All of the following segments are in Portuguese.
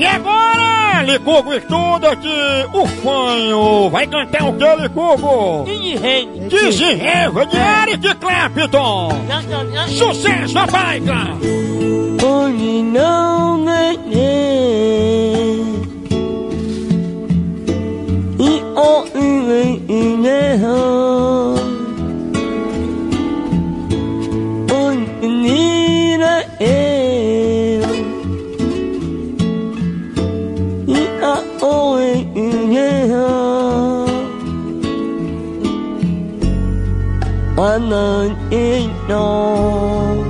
E agora, Licugo estuda que o fanho vai cantar o que, Licugo? Desenreva de Eric Clapton. Sucesso, rapaz! Only know my name. He only I'm not in no.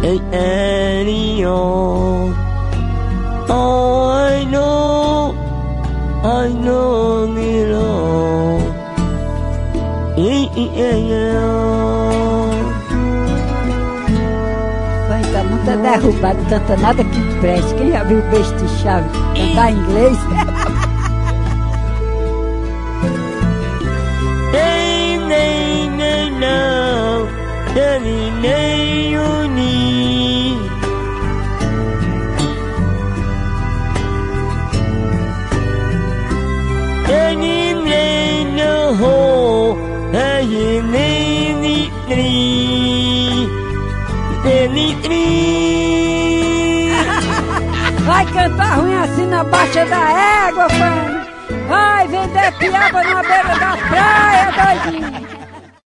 Hey, Annie, oh, oh, I know, I know it all. Yeah, yeah, yeah. Vai tá muito derrubado, canta nada que preste. Quem já viu o beijo de chave cantar em inglês? Vai cantar ruim assim na baixa da égua, fã. Vai vender piaba na beira da praia, doidinho.